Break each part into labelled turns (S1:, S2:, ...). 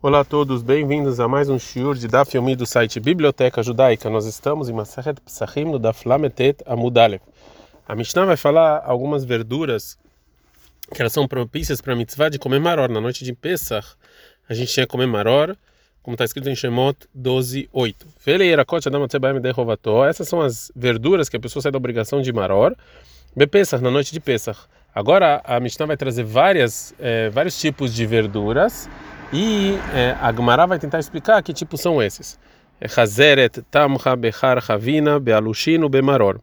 S1: Olá a todos, bem-vindos a mais um shiur de Daf Yomi do site Biblioteca Judaica. Nós estamos em Masachet Pesachim no Daf Lametet Amudalev. A Mishnah vai falar algumas verduras que elas são propícias para a mitzvah de comer maror. Na noite de Pesach, a gente tinha que comer maror, como está escrito em Shemot 12:8. Essas são as verduras que a pessoa sai da obrigação de maror. Pesach na noite de Pesach. Agora a Mishnah vai trazer várias, eh, vários tipos de verduras e é, a Gemara vai tentar explicar que tipos são esses. É Chazeret, Tamcha, Bechar, Chavina, Bealushino, Bemaror.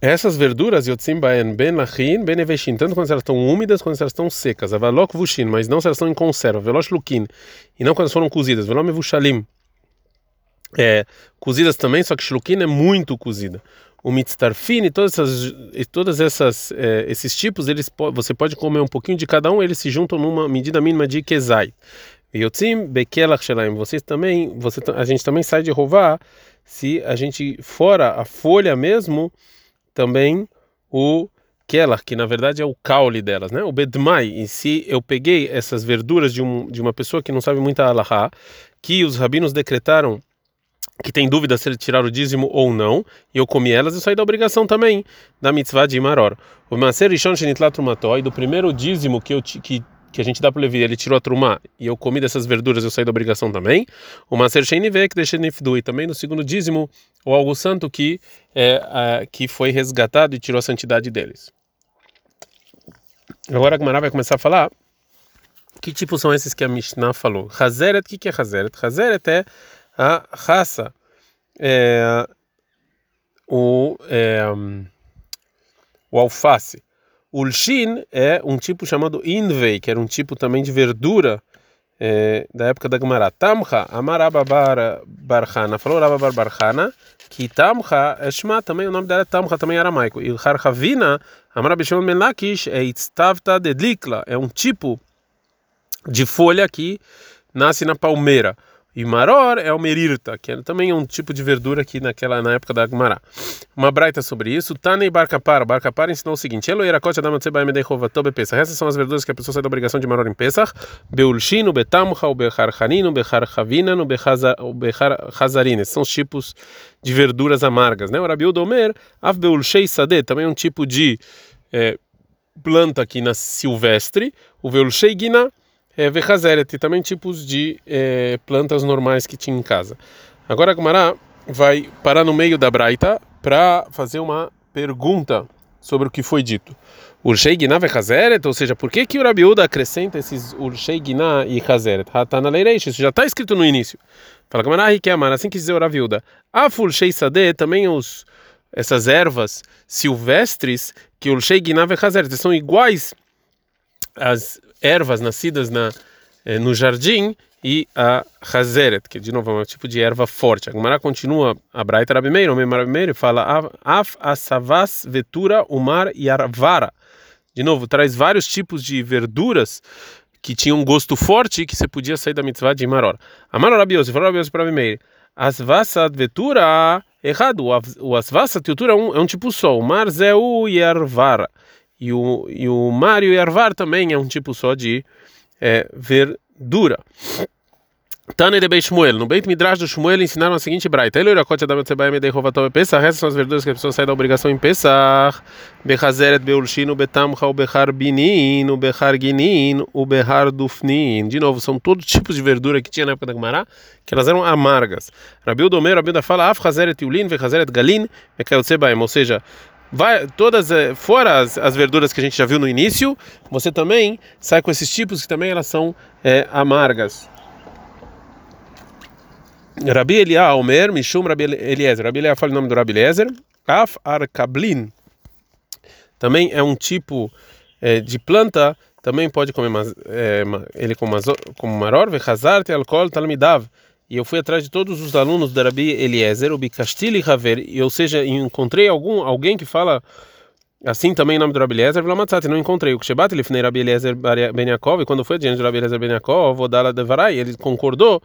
S1: Essas verduras, Yotzim Baen Ben Lachin, Ben Eveshin, tanto quando elas estão úmidas quanto elas estão secas. Avalok Vushin, mas não se elas estão em conserva. Velosh Lukin, e não quando elas foram cozidas. Velome Vushalim. É, cozidas também, só que Shlukin é muito cozida o mitztarfin e todas essas, todas essas eh, esses tipos eles você pode comer um pouquinho de cada um eles se juntam numa medida mínima de kezai. Yotzim bekelach shelaim vocês também você a gente também sai de rovar se a gente fora a folha mesmo também o kelach que na verdade é o caule delas né? O bedmai e se eu peguei essas verduras de um de uma pessoa que não sabe muita alahá que os rabinos decretaram que tem dúvida se ele tirar o dízimo ou não, e eu comi elas, eu saí da obrigação também da mitzvah de Maror. O Maser Rishon Shenitlat Trumató, e do primeiro dízimo que, eu, que, que a gente dá para o Levi, ele tirou a trumá, e eu comi dessas verduras, eu saí da obrigação também. O Maser Shenive, que deixei Nifdu, e também no segundo dízimo, o algo santo que, é, a, que foi resgatado e tirou a santidade deles. Agora a Gemara vai começar a falar que tipos são esses que a Mishnah falou. Hazeret, o que, que é Hazeret? Hazeret é a raça, é, o, é, o alface. É um tipo chamado invei, que era um tipo também de verdura é, da época da Gemara. Tamcha, amarababar barchana. Falou rababar barchana, que tamcha é também o nome dela é tamcha, também é aramaico. E harchavina, amarabishon melakish, é itztavta dedlikla, é um tipo de folha que nasce na palmeira. E maror é o merirta, que é também um tipo de verdura aqui naquela na época da Agmará. Uma braita sobre isso. Tanei barcapar. Barcapar ensinou o seguinte: Elo irakote adam tzeba medei chovatobe pesach. Essas são as verduras que a pessoa sai da obrigação de maror em pesach. Beulshin, betamcha, o bechar chanin, o bechar chavina, o bechar chazarin. Esses são os tipos de verduras amargas, né? O rabiu domer, av beulshei sade, também é um tipo de é, planta aqui na silvestre. O beulshei guiná é, Vechazeret, e também tipos de é, plantas normais que tinha em casa. Agora a Gumara vai parar no meio da Braita para fazer uma pergunta sobre o que foi dito. Urshei Giná Vechazeret, ou seja, por que, que o Rabiuda acrescenta esses Urshei Giná e Chazeret? Hatana Leireish, isso já está escrito no início. Fala Gumara Riquemar, assim que dizer o Rabiuda. Afulshei Sade, também os, essas ervas silvestres que Urshei Giná Vechazeret são iguais às ervas nascidas na, eh, no jardim e a hazeret, que de novo é um tipo de erva forte. A Gemara continua, a Braita Rabi Meir, o Rabi Meir fala af asavas vetura umar yarvara. De novo, traz vários tipos de verduras que tinham um gosto forte e que você podia sair da mitzvah de maror. Amar Rabi Yosef, falou Rabi Yosef para Rabi Meir, asvasat vetura, errado, o asvasat vetura é um, é um tipo só, o mar zeu yarvara. E o, e o Mário Ervar também é um tipo só de é, verdura. Tane de Shmuel. No Beit Midrash do Shmuel ensinaram a seguinte braita. Ele irakote da Metzebaim Medei Rovatov Pesach. Essas são as verduras que a pessoa sai da obrigação em Pesach. Bechazeret Beulshin, o Betamcha, o Bechar Binin, o Bechar Ginin, o Bechar Dufnin. De novo, são todos tipos de verdura que tinha na época da Gemara, que elas eram amargas. Rabiu Domer, Rabiu da fala, Af Chazeret Yulin, Vechazeret Galin, Mekayotzebaim. Ou seja, vai todas eh, fora as, as, verduras que a gente já viu no início, você também sai com esses tipos que também elas são é, amargas. Rabi Eliah Omer, Mishum Rabi Eliezer. Rabi Eliah fala o nome do Rabi Eliezer. Af Arkablin. Também é um tipo é, de planta, também pode comer mas, é, ele como, como maror, vechazarte, alcohol, talmidav e eu fui atrás de todos os alunos da Rabi Eliezer, o Bikastili Haver, ou seja, encontrei algum alguém que fala assim também em nome do Rabi Eliezer, Vlamatzat, não encontrei o Kshebat, ele foi Rabi Eliezer Ben Yaakov, e quando foi diante do Rabi Eliezer Ben Yaakov, Vodala Devarai, ele concordou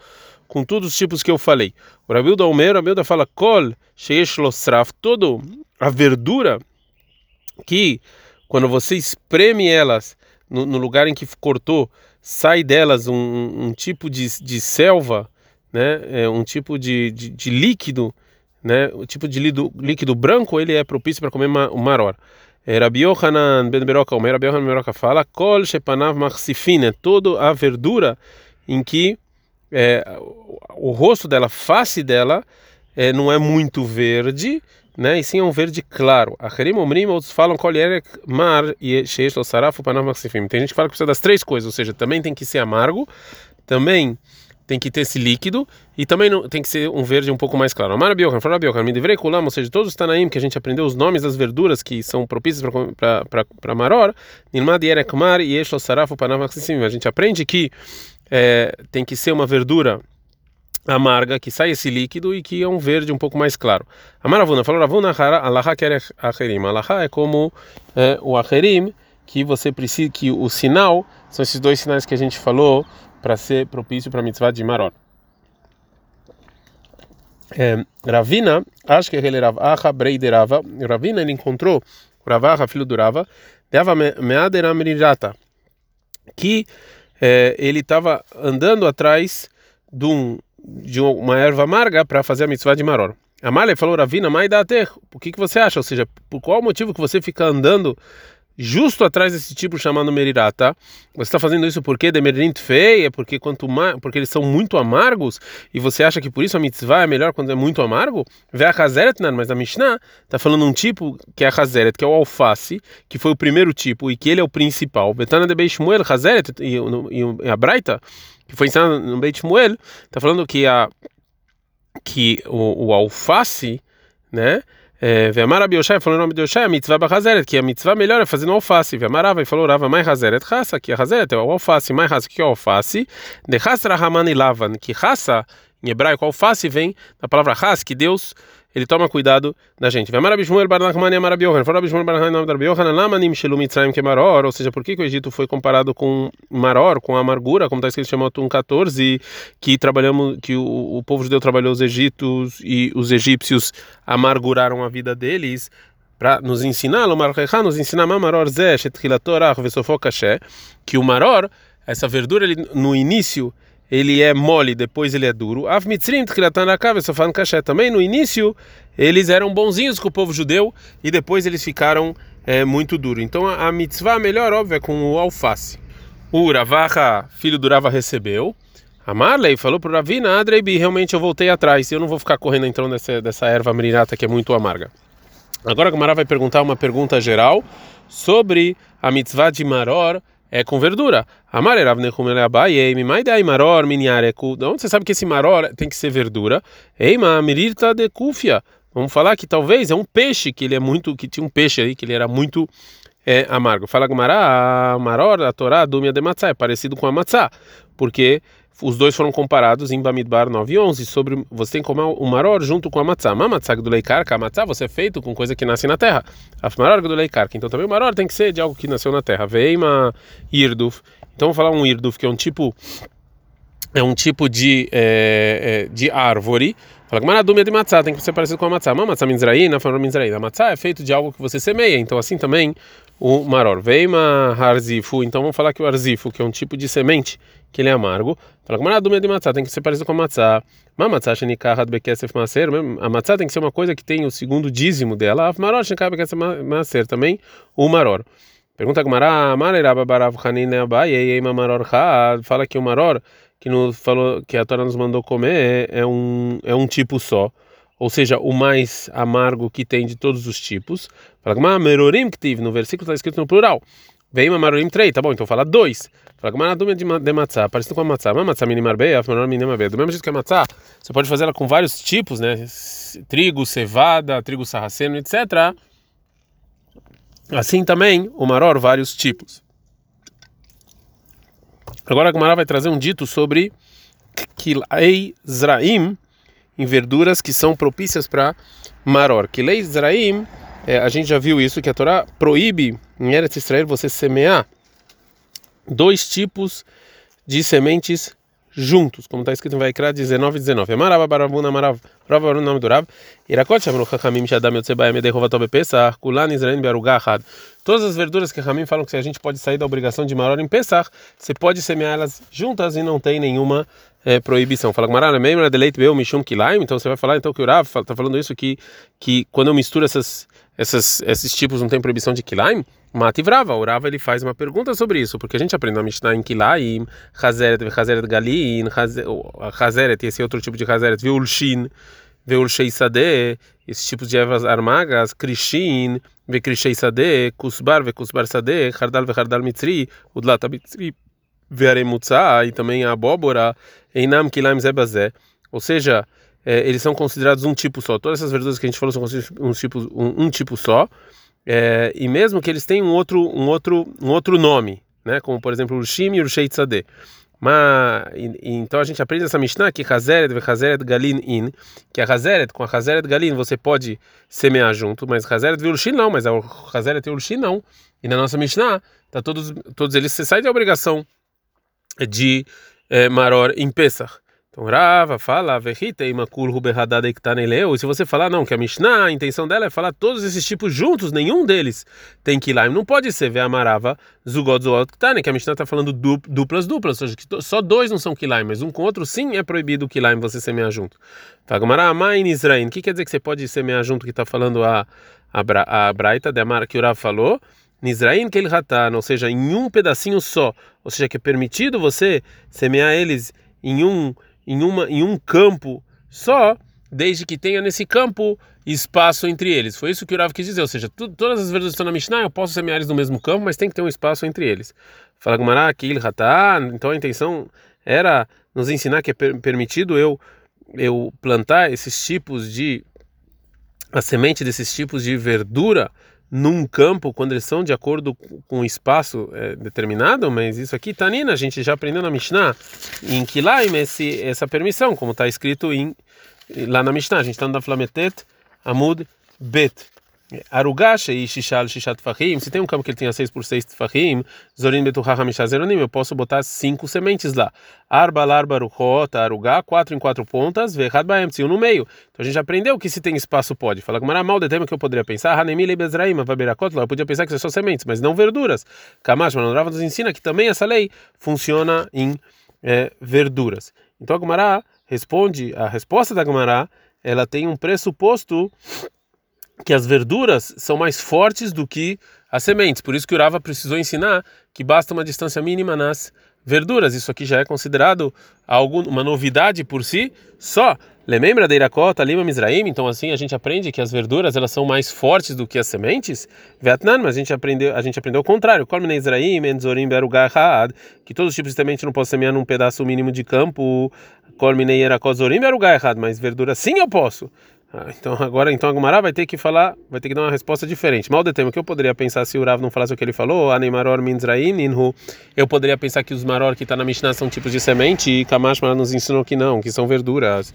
S1: com todos os tipos que eu falei. O Rabi da Omer, o Rabi da fala Kol Sheish Losraf, todo a verdura que quando você espreme elas no, no lugar em que cortou, sai delas um, um tipo de, de selva, né? É um tipo de, de, de líquido, né? O tipo de líquido, líquido branco ele é propício para comer o maror. É, Rabi Yohanan ben Beroka, o Rabi Yohanan ben fala, kol shepanav machsifin, é toda a verdura em que é, o rosto dela, a face dela, é, não é muito verde, né? E sim é um verde claro. Acherim omrim, outros falam kol mar e sheish lo sarafu panav machsifim. Tem gente que fala que precisa das três coisas, ou seja, também tem que ser amargo, também tem que ter esse líquido e também não, tem que ser um verde um pouco mais claro. Amara Biokan, fala Biokan, me deverei kulam, ou seja, todos os Tanaim que a gente aprendeu os nomes das verduras que são propícias para maror, nilmad yerekmar e eshlo sarafu panavaxissim. A gente aprende que é, tem que ser uma verdura amarga, que sai esse líquido e que é um verde um pouco mais claro. Amaravuna falou, Ravuna alaha quer acherim. Alaha é como é, o acherim, que você precisa, que o sinal, são esses dois sinais que a gente falou, para ser propício para a mitzvah de Maror. É, Ravina, acho que ele era Acha Breiderava. Ravina ele encontrou o Ravacha, filho do Rava, Dava Meadera Merirata, que é, ele estava andando atrás de, um, de uma erva amarga para fazer a mitzvah de Maror. Amália falou, Ravina, mas dá até, o que, que você acha? Ou seja, por qual motivo que você fica andando justo atrás desse tipo chamado merirata. Você está fazendo isso porque demerint feia, porque quanto mais, porque eles são muito amargos e você acha que por isso a mitzvah é melhor quando é muito amargo? Vê a hazeret, mas a Mishnah está falando um tipo que é a hazeret, que é o alface, que foi o primeiro tipo e que ele é o principal. Betana de Beishmuel, hazeret e, e a Braita, que foi ensinada no Beit Shmuel, está falando que a que o, o alface, né? Ve'amar Rabi Yoshai falou o nome de Yoshai, a mitzvah b'chazeret, que a mitzvah melhor é fazer no alface. Ve'amar Rava falou Rava, mai chazeret chassa, que a chazeret é o alface, mai chassa, que é o alface. De chasra hamani lavan, que chassa, em hebraico, alface vem da palavra chas, que Deus ele toma cuidado da gente. Ou seja, por que, que o Egito foi comparado com Maror, com a amargura, como está escrito em Shemot 1,14, que trabalhamos, que o, o povo judeu trabalhou os egípcios e os egípcios amarguraram a vida deles para nos ensinar, nos ensinar que o maror, essa verdura ele, no início ele é mole, depois ele é duro. Av mitzrim Também no início eles eram bonzinhos com o povo judeu e depois eles ficaram é, muito duros. Então a, mitzvah melhor, óbvio, é com o alface. O Ravaha, filho do Rava, recebeu. A Marley falou para o Ravina, Adreibi, realmente eu voltei atrás. Eu não vou ficar correndo então dessa, dessa erva mirinata que é muito amarga. Agora a Gamara vai perguntar uma pergunta geral sobre a mitzvah de Maror é com verdura. Amarerav nechumele abaye, mimaidai maror minyareku. De onde você sabe que esse maror tem que ser verdura? Eima mirirta de kufia. Vamos falar que talvez é um peixe que ele é muito, que tinha um peixe aí que ele era muito é, amargo. Fala Gumara, a maror, a Torá, dumia de matzah, é parecido com a matzah, porque os dois foram comparados em Bamidbar 9 e 11 sobre você tem que comer o maror junto com a matzah. Ma matzah do leikarka, a matzah você é feito com coisa que nasce na terra. A maror do leikarka, então também o maror tem que ser de algo que nasceu na terra. Veima irduf. Então vamos falar um irduf que é um tipo é um tipo de é, é, de árvore. Fala que de matzah tem que ser parecido com a matzah. Ma matzah minzraína, fala minzraína. A matzah é feito de algo que você semeia, então assim também o maror. Veima harzifu, então vamos falar que o arzifu, que é um tipo de semente que ele é amargo. Fala que dúvida de matzah tem que ser parecido com a matzah. Ma matzah shenikachat bekesef maser. A matzah tem que ser uma coisa que tem o segundo dízimo dela. Maror shenikachat bekesef maser também o maror. Pergunta Gmará, Mareraba barav hanine abaye maror had. Fala que o maror que nos falou que a Torá nos mandou comer é um é um tipo só ou seja, o mais amargo que tem de todos os tipos. Fala que merorim tive no versículo está escrito no plural. Vem marorim três, tá bom? Então fala dois. Fala que dúvida de, matzá, parecido com a matzá. Mas matzá minimar beia, menor minimar beia. Do mesmo jeito que a matzá, você pode fazer ela com vários tipos, né? Trigo, cevada, trigo sarraceno, etc. Assim também o maror, vários tipos. Agora a Gemara vai trazer um dito sobre Kilei Zraim, em verduras que são propícias para maror. Leis Zraim, é, a gente já viu isso, que a Torá proíbe em Eretz Israel você semear dois tipos de sementes juntos, como está escrito em Vaikra 19 19. Amarava baravuna amarav, rava barun nome do Rav, irakot shamru chachamim shadam yotzebaya medei tobe pesach, kulan israel bearugah Todas as verduras que Ramim falam que a gente pode sair da obrigação de maror em Pesach, você pode semear elas juntas e não tem nenhuma é, proibição. Fala Gmará, membra de leite meu mishum kilaim, então você vai falar então que o Rav está falando isso que que quando eu misturo essas essas esses tipos não tem proibição de kilaim? Mati Vrava, o Rava ele faz uma pergunta sobre isso, porque a gente aprendeu a Mishnah em Kilaim, Hazeret, Hazeret Galin, Hazeret, esse outro tipo de Hazeret, Veulshin, Veulshei Sadeh, esses tipos de ervas armagas, Krishin, Vekrishei Sadeh, Kusbar, Vekusbar Sadeh, Hardal, Vehardal Mitzri, Udlata Mitzri, Vearemutza, e também a abóbora, Einam Kilaim Zebazé, ou seja, é, eles são considerados um tipo só. Todas essas verduras que a gente falou são consideradas um tipo, um, um tipo só. É, e mesmo que eles tenham um outro, um outro, um outro nome, né? Como por exemplo o Shim e o Sheitzadeh. Mas então a gente aprende essa Mishnah que Hazeret ve Hazeret Galin in, que a Hazeret com a Hazeret Galin você pode semear junto, mas Hazeret ve Ulshin não, mas a Hazeret Ulshin não. E na nossa Mishnah, tá todos todos eles você sai da obrigação de é, Maror em Pesach. Então Rava fala, e se você falar não, que a Mishnah, a intenção dela é falar todos esses tipos juntos, nenhum deles tem kilaim, não pode ser ver amarava zugot zuot ktane, que a Mishnah está falando duplas duplas, ou seja, que só dois não são kilaim, mas um com outro sim é proibido o kilaim você semear junto. Fagmaramain Israel, o que quer dizer que você pode semear junto que está falando a, a, a Braita? Que o Rav falou? Nizraim Kel Hatan, ou seja, em um pedacinho só, ou seja, que é permitido você semear eles em um em, uma, em um campo só, desde que tenha nesse campo espaço entre eles. Foi isso que o Rav quis dizer, ou seja, tu, todas as verduras estão na Mishnah, eu posso semear eles no mesmo campo, mas tem que ter um espaço entre eles. Fala Gumará, então a intenção era nos ensinar que é per permitido eu eu plantar esses tipos de a semente desses tipos de verdura num campo quando eles são de acordo com o espaço é, determinado, mas isso aqui, Tanina, a gente já aprendeu na Mishnah, em Kilaim, esse, essa permissão, como está escrito em, lá na Mishnah, a gente está no Flametet Amud Bet. Arugasha e Shishal Shishat Fahim, se tem um campo que ele tenha 6 por 6 Fahim, Zorin Betuha Hamishazeronim, eu posso botar cinco sementes lá. Arba, Larba, Ruchota, Arugá, quatro em quatro pontas, Vehad Baem, no meio. Então a gente aprendeu que se tem espaço pode. Fala com mal tema que eu poderia pensar, Hanemi Lebezraim, Vaberakot, eu podia pensar que são só sementes, mas não verduras. Kamash, Manondrava nos ensina que também essa lei funciona em é, verduras. Então a Gumará responde, a resposta da Gumará, ela tem um pressuposto que as verduras são mais fortes do que as sementes. Por isso que o Rava precisou ensinar que basta uma distância mínima nas verduras. Isso aqui já é considerado algo, uma novidade por si só. Lembra da Irakota, Lima, Mizraim? Então assim a gente aprende que as verduras elas são mais fortes do que as sementes. Vietnã, mas a gente aprendeu, a gente aprendeu o contrário. Kolmine Israim, Enzorim, Berugahad, que todos os tipos de semente não posso semear num pedaço mínimo de campo. Kolmine Irakot, Zorim, Berugahad, mas verduras sim eu posso. Ah, então agora então a Gumara vai ter que falar, vai ter que dar uma resposta diferente. Mal de tema que eu poderia pensar se o Rav não falasse o que ele falou, Anemaror Minzraim Inhu, eu poderia pensar que os maror que está na Mishnah são tipos de semente e Kamash nos ensinou que não, que são verduras.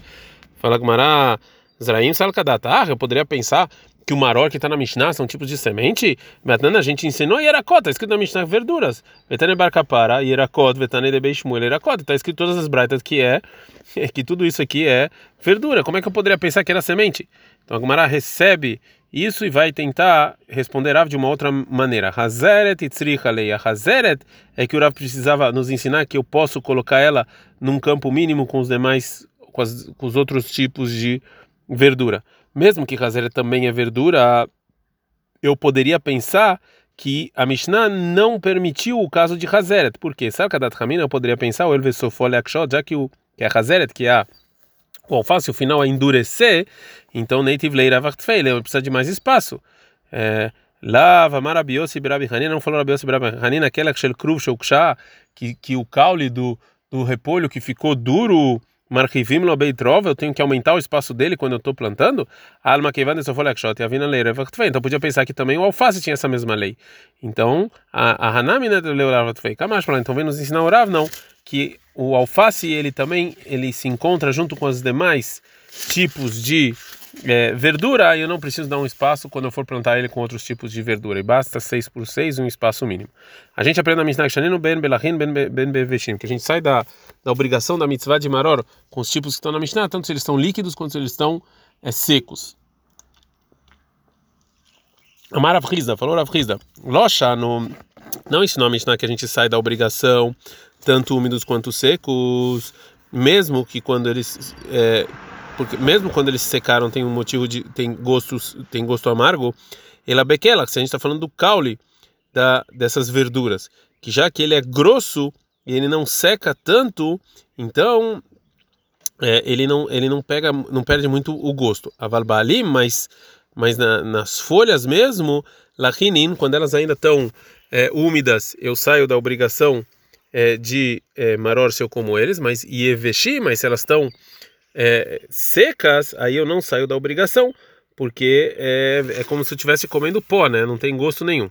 S1: Fala Gumara, Zraim Salkadatar, eu poderia pensar que o maror que está na Mishnah são tipos de semente, Betana a gente ensinou Yerakot, está escrito na Mishnah verduras. Betane Barkapara, Yerakot, Betane de Beishmuel, Yerakot, está escrito todas as braitas que é, que tudo isso aqui é verdura. Como é que eu poderia pensar que era semente? Então a Gumara recebe isso e vai tentar responder Rav de uma outra maneira. Hazeret itzricha leia. Hazeret é que o Rav precisava nos ensinar que eu posso colocar ela num campo mínimo com os demais, com, as, com os outros tipos de verdura mesmo que Hazeret também é verdura, eu poderia pensar que a Mishnah não permitiu o caso de Hazeret. Por quê? Sarkadat Hamina eu poderia pensar, o Elvesofole Akshot, já que, o, que é Hazeret, que é o alface, o final a endurecer, então Native Leira Vachtfeile, precisa de mais espaço. É, Lava, Marabiosi, Birabi Hanina, não falou Rabiosi, Birabi Hanina, aquela que, que o caule do, do repolho que ficou duro Marchivim lo beitrov, eu tenho que aumentar o espaço dele quando eu estou plantando. Alma kevan esofolakshot yavina lei Então podia pensar que também o alface tinha essa mesma lei. Então a, a Hanami né leu revachtfei. Kamash então vem nos ensinar o Rav não que o alface ele também ele se encontra junto com os demais tipos de é, verdura, eu não preciso dar um espaço quando eu for plantar ele com outros tipos de verdura. E basta 6 por 6 um espaço mínimo. A gente aprende na Mishnah Shaninu Ben Belachin Ben Beveshim, que a gente sai da, da obrigação da mitzvah de maror com os tipos que estão na Mishnah, tanto se eles estão líquidos quanto se eles estão é, secos. Amar Avrizda, falou Avrizda, Locha no, não ensinou a Mishnah que a gente sai da obrigação, tanto úmidos quanto secos, mesmo que quando eles é, porque mesmo quando eles se secaram tem um motivo de tem gostos tem gosto amargo ela bequela se a gente está falando do caule da dessas verduras que já que ele é grosso e ele não seca tanto então é, ele não ele não pega não perde muito o gosto a valbalim mas mas na, nas folhas mesmo lachinin quando elas ainda estão é, úmidas eu saio da obrigação é, de é, maror se eu como eles mas e mas se elas estão é, secas, aí eu não saio da obrigação, porque é, é como se eu estivesse comendo pó, né? Não tem gosto nenhum.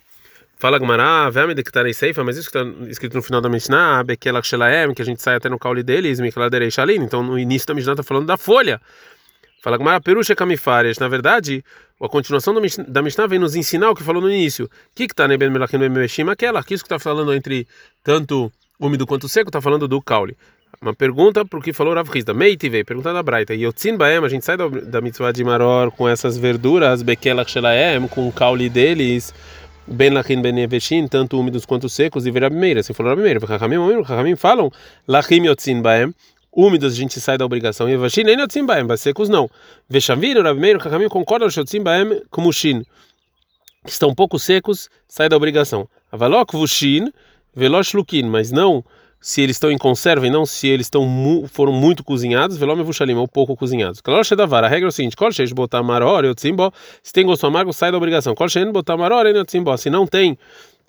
S1: Fala Gumará, veme de que está seifa, mas isso que está escrito no final da Mishnah, Bekela Shelaem, que a gente sai até no caule deles, Mikladerei Shalin. Então no início da Mishnah está falando da folha. Fala Gumará, Perusha Kamifarias. Na verdade, a continuação da Mishnah vem nos ensinar o que falou no início. O que está Neben Melachim Meshim? Aquela, que isso que está falando entre tanto úmido quanto seco, está falando do caule. Uma pergunta para o que falou Rav Hizda. Meitive, pergunta da Braita. Yotzin Baem, a gente sai da, da mitzvah de Maror com essas verduras, Bekelach Shelaem, com o caule deles, Ben Lachin Ben Eveshin, tanto úmidos quanto secos, e Verabimeira. Se falou Rabimeira, Chachamim, Chachamim falam, Lachim Yotzin Baem, úmidos a gente sai da obrigação, e Eveshin nem Yotzin Baem, secos não. Veshavir, Rabimeira, Chachamim concordam, Yotzin Baem, Kumushin, que estão pouco secos, sai da obrigação. Avalok Vushin, Velosh Lukin, mas não se eles estão em conserva e não se eles estão mu foram muito cozinhados, velome vuxalim, ou pouco cozinhados. Vara, a regra é o seguinte: colche botar maror, tzimbo, se tem gosto amargo, sai da obrigação. Colche botar maror, tzimbo, se não tem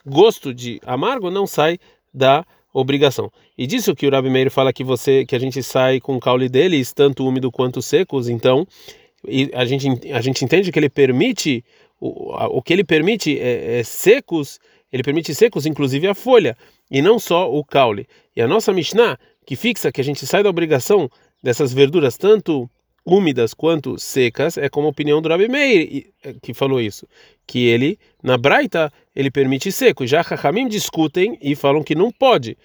S1: gosto de amargo, não sai da obrigação. E disso que o Rabi Meir fala que você que a gente sai com o caule deles, tanto úmido quanto secos, então e a gente a gente entende que ele permite o, o que ele permite é, é secos, ele permite secos, inclusive a folha e não só o caule. E a nossa Mishnah, que fixa que a gente sai da obrigação dessas verduras tanto úmidas quanto secas, é como a opinião do Rabi Meir eh, que falou isso, que ele na Braita ele permite seco. E já Chachamim discutem e falam que não pode.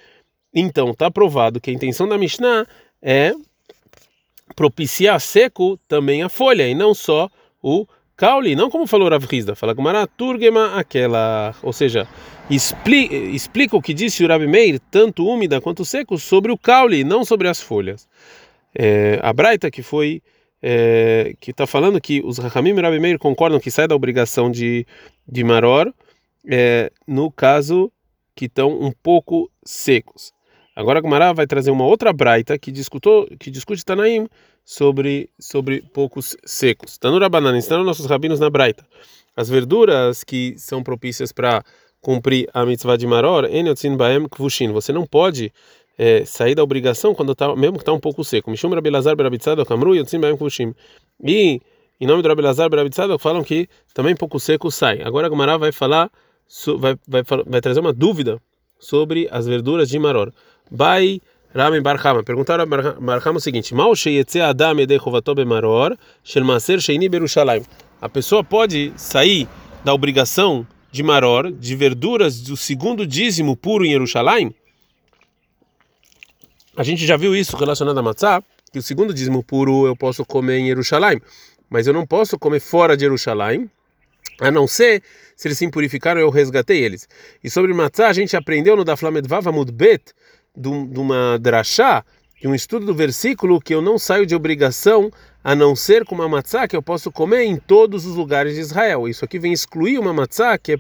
S1: Então está provado que a intenção da Mishnah é propiciar seco também a folha e não só o caule, não como falou Rav Hizda, fala Gumara Turgema aquela, ou seja, explica, explica o que disse o Rabi Meir, tanto úmida quanto seco, sobre o caule, não sobre as folhas. É, a Braita que foi é, que está falando que os Rahamim e Rabi Meir concordam que sai da obrigação de, de Maror é, no caso que estão um pouco secos. Agora a Gumara vai trazer uma outra Braita que, discutou, que discute Tanaim sobre, sobre poucos secos. Tanura banana, ensinaram nossos rabinos na Braita. As verduras que são propícias para cumprir a mitzvah de maror, baem kvushin. Você não pode é, sair da obrigação quando tá, mesmo que está um pouco seco. Mishum Rabelazar Berabitzado Kamru yotzin baem kvushin. E em nome do Rabelazar Berabitzado falam que também pouco seco sai. Agora a Gemara vai falar, vai, vai, vai trazer uma dúvida sobre as verduras de maror. Bai Rami Barhama. Perguntaram a Barhama o seguinte: Mal adam edei chovato. A pessoa pode sair da obrigação de maror, de verduras do segundo dízimo puro em Jerusalém, a gente já viu isso relacionado a matzá, que o segundo dízimo puro eu posso comer em Jerusalém, mas eu não posso comer fora de Jerusalém, a não ser se eles se impurificaram, eu resgatei eles. E sobre matzá, a gente aprendeu no da Flamedvav Amudbet, de uma drachá, de um estudo do versículo, que eu não saio de obrigação a não ser com uma matzá que eu posso comer em todos os lugares de Israel. Isso aqui vem excluir uma matzá que é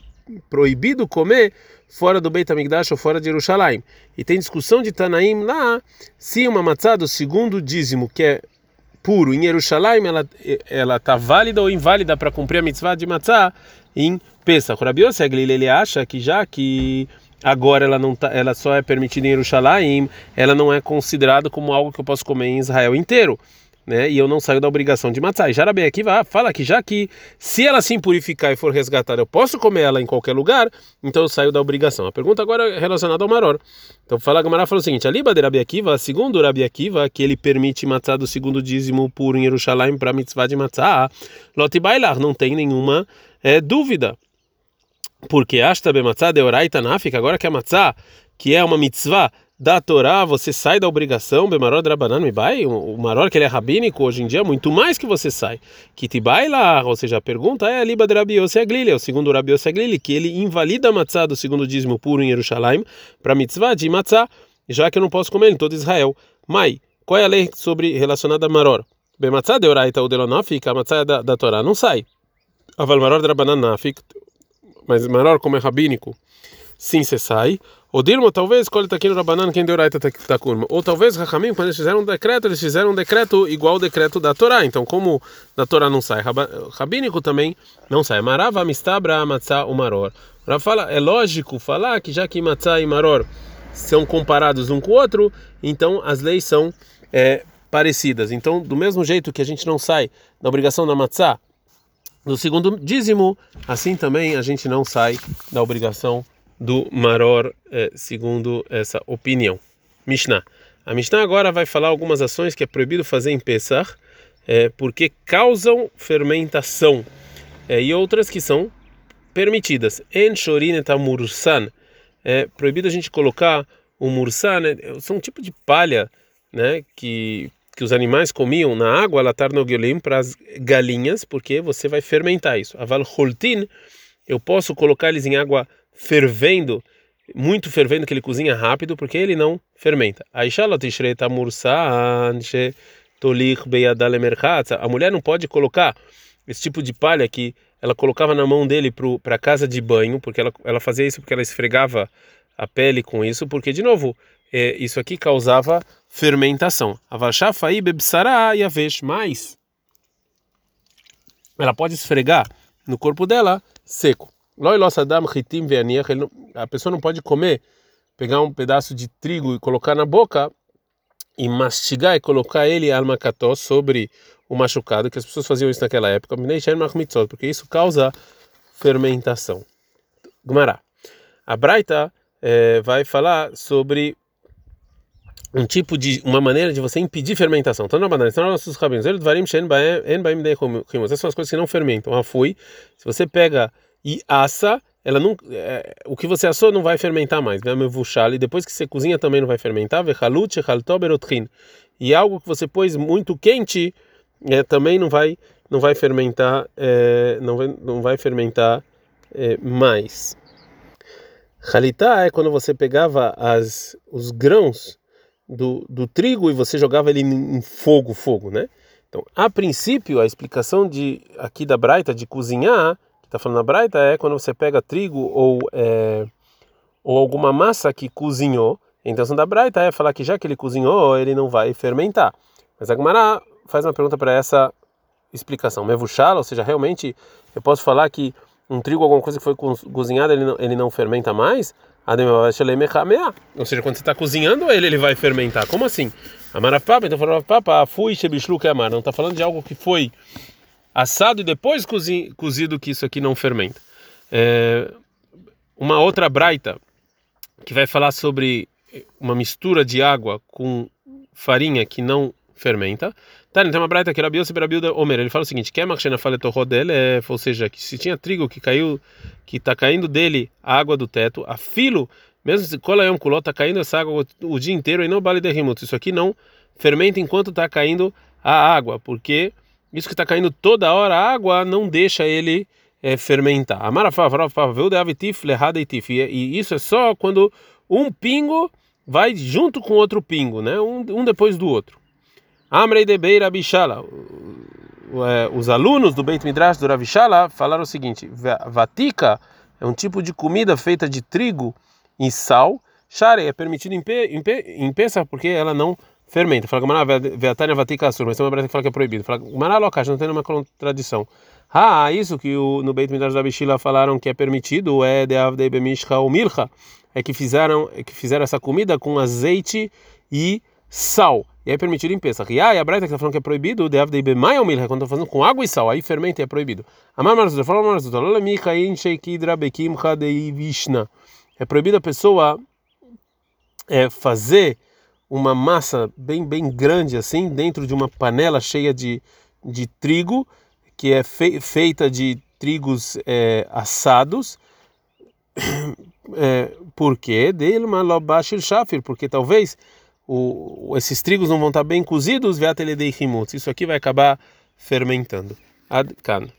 S1: proibido comer fora do Beit HaMikdash ou fora de Jerusalém. E tem discussão de Tanaim lá se uma matzá do segundo dízimo, que é puro em Jerusalém, ela ela está válida ou inválida para cumprir a mitzvah de matzá em Pesach. Rabi Yosef ele acha que já que agora ela não tá, ela só é permitida em Jerusalém, ela não é considerada como algo que eu posso comer em Israel inteiro né? E eu não saio da obrigação de matar. E Jarabe aqui vai, fala que já que se ela se impurificar e for resgatada, eu posso comer ela em qualquer lugar, então eu saio da obrigação. A pergunta agora é relacionada ao maror. Então fala a Gamara fala o seguinte: ali de Rabi Akiva, segundo Rabi Akiva, que ele permite matar do segundo dízimo puro em Jerusalém para mitzvah de matzah, Lot Bailar, não tem nenhuma é, dúvida. Porque Ashta be matzah de oraita nafik, agora que a matzah, que é uma mitzvah da Torá, você sai da obrigação, Bemaror Drabanan Mibai, o Maror que ele é rabínico hoje em dia, muito mais que você sai. Te lá, ou seja, a pergunta é a Liba de Rabi Aglili, é o segundo Rabi Aglili, que ele invalida a matzah do segundo dízimo puro em Jerusalém para mitzvah de matzah, já que eu não posso comer em todo Israel. Mai, qual é a lei sobre relacionada a Maror? Bem, matzah de Oraita ou de Lonafik, a matzah da, da Torá não sai. Aval Maror Drabanan Nafik, mas Maror como é rabínico, sim você sai. O Dilma, talvez, está aqui no Rabanan, quem deu Raita está curma. Ou talvez, Rahamim, quando eles fizeram um decreto, eles fizeram um decreto igual ao decreto da Torá. Então, como da Torá não sai, rabínico também não sai. Marava, mistabra, matzah, umaror. fala, é lógico falar que já que matzah e maror são comparados um com o outro, então as leis são é, parecidas. Então, do mesmo jeito que a gente não sai da obrigação da matzah, do segundo dízimo, assim também a gente não sai da obrigação do Maror, eh, segundo essa opinião. Mishnah. A Mishnah agora vai falar algumas ações que é proibido fazer em Pesach, eh, porque causam fermentação, eh, e outras que são permitidas. En shorineta mursan. É proibido a gente colocar o mursan, né? são um tipo de palha, né, que que os animais comiam na água, latar no para as galinhas, porque você vai fermentar isso. Aval holtin, eu posso colocar eles em água fervendo, muito fervendo, que ele cozinha rápido, porque ele não fermenta. A mulher não pode colocar esse tipo de palha que ela colocava na mão dele para a casa de banho, porque ela, ela fazia isso porque ela esfregava a pele com isso, porque, de novo, é, isso aqui causava fermentação. A vachafaí bebsará e a vez mais. Ela pode esfregar no corpo dela seco. A pessoa não pode comer, pegar um pedaço de trigo e colocar na boca e mastigar e colocar ele almacató sobre o machucado, que as pessoas faziam isso naquela época, porque isso causa fermentação. Gumará. A Braita é, vai falar sobre um tipo de uma maneira de você impedir fermentação. Então, banana, então nossos rabinos, ele dvarim shen baem baem de Essas são as coisas que não fermentam. A fui, se você pega e assa, ela não, é, o que você assou não vai fermentar mais. E depois que você cozinha também não vai fermentar. E algo que você pôs muito quente é, também não vai não vai fermentar é, não vai não vai fermentar é, mais. Halitá é quando você pegava as os grãos do, do trigo e você jogava ele em fogo, fogo, né? Então, a princípio, a explicação de aqui da Braita de cozinhar está falando a Braita é quando você pega trigo ou, é, ou alguma massa que cozinhou. A intenção da Braita é falar que já que ele cozinhou, ele não vai fermentar. Mas a Gemara faz uma pergunta para essa explicação. Mevuchala, ou seja, realmente eu posso falar que um trigo, alguma coisa que foi cozinhada, ele não, ele não fermenta mais? Ou seja, quando você está cozinhando ele, ele vai fermentar. Como assim? Amarapapa, então falando papa, fui shebishlu que amar. Não está falando de algo que foi assado e depois cozido que isso aqui não fermenta. É, uma outra braita que vai falar sobre uma mistura de água com farinha que não fermenta. Tá, então uma braita que Rabiose Berabilda Omer, ele fala o seguinte, que é marchena faletorro dele, é, ou seja, que se tinha trigo que caiu, que está caindo dele a água do teto, a filo, mesmo se colayom culó está caindo essa água o dia inteiro e não vale de isso aqui não fermenta enquanto está caindo a água, porque isso que está caindo toda hora, a água não deixa ele é, fermentar. E isso é só quando um pingo vai junto com outro pingo, né? um, um depois do outro. Amrei de Beira Bishala. É, os alunos do Beit Midrash do Ravishala falaram o seguinte: vatica é um tipo de comida feita de trigo e sal. Share é permitido em, pe, em, pe, em Pesach porque ela não fermenta. Fala que Veatania Vatica Assur, mas tem uma breta que fala que é proibido. Fala Maná Lokash, não tem nenhuma contradição. Ah, isso que o, no Beit Midrash da Bishila falaram que é permitido é de Avdei Bemishcha ou Milcha, é é que fizeram essa comida com azeite e sal. É permitido em Pesach. E a Braita que está falando que é proibido, de Avdei Bemai ou Milcha, quando está fazendo com água e sal, aí fermenta é proibido. Amar Marzuta, fala Marzuta, Lola Micha In Sheikidra Bekim Chadei Vishna. É proibido a pessoa é, fazer uma massa bem bem grande assim dentro de uma panela cheia de, de trigo que é fe, feita de trigos é, assados é, Por quê? Dilma lobashir shafir, porque talvez o, esses trigos não vão estar bem cozidos. Isso aqui vai acabar fermentando. Ad kan.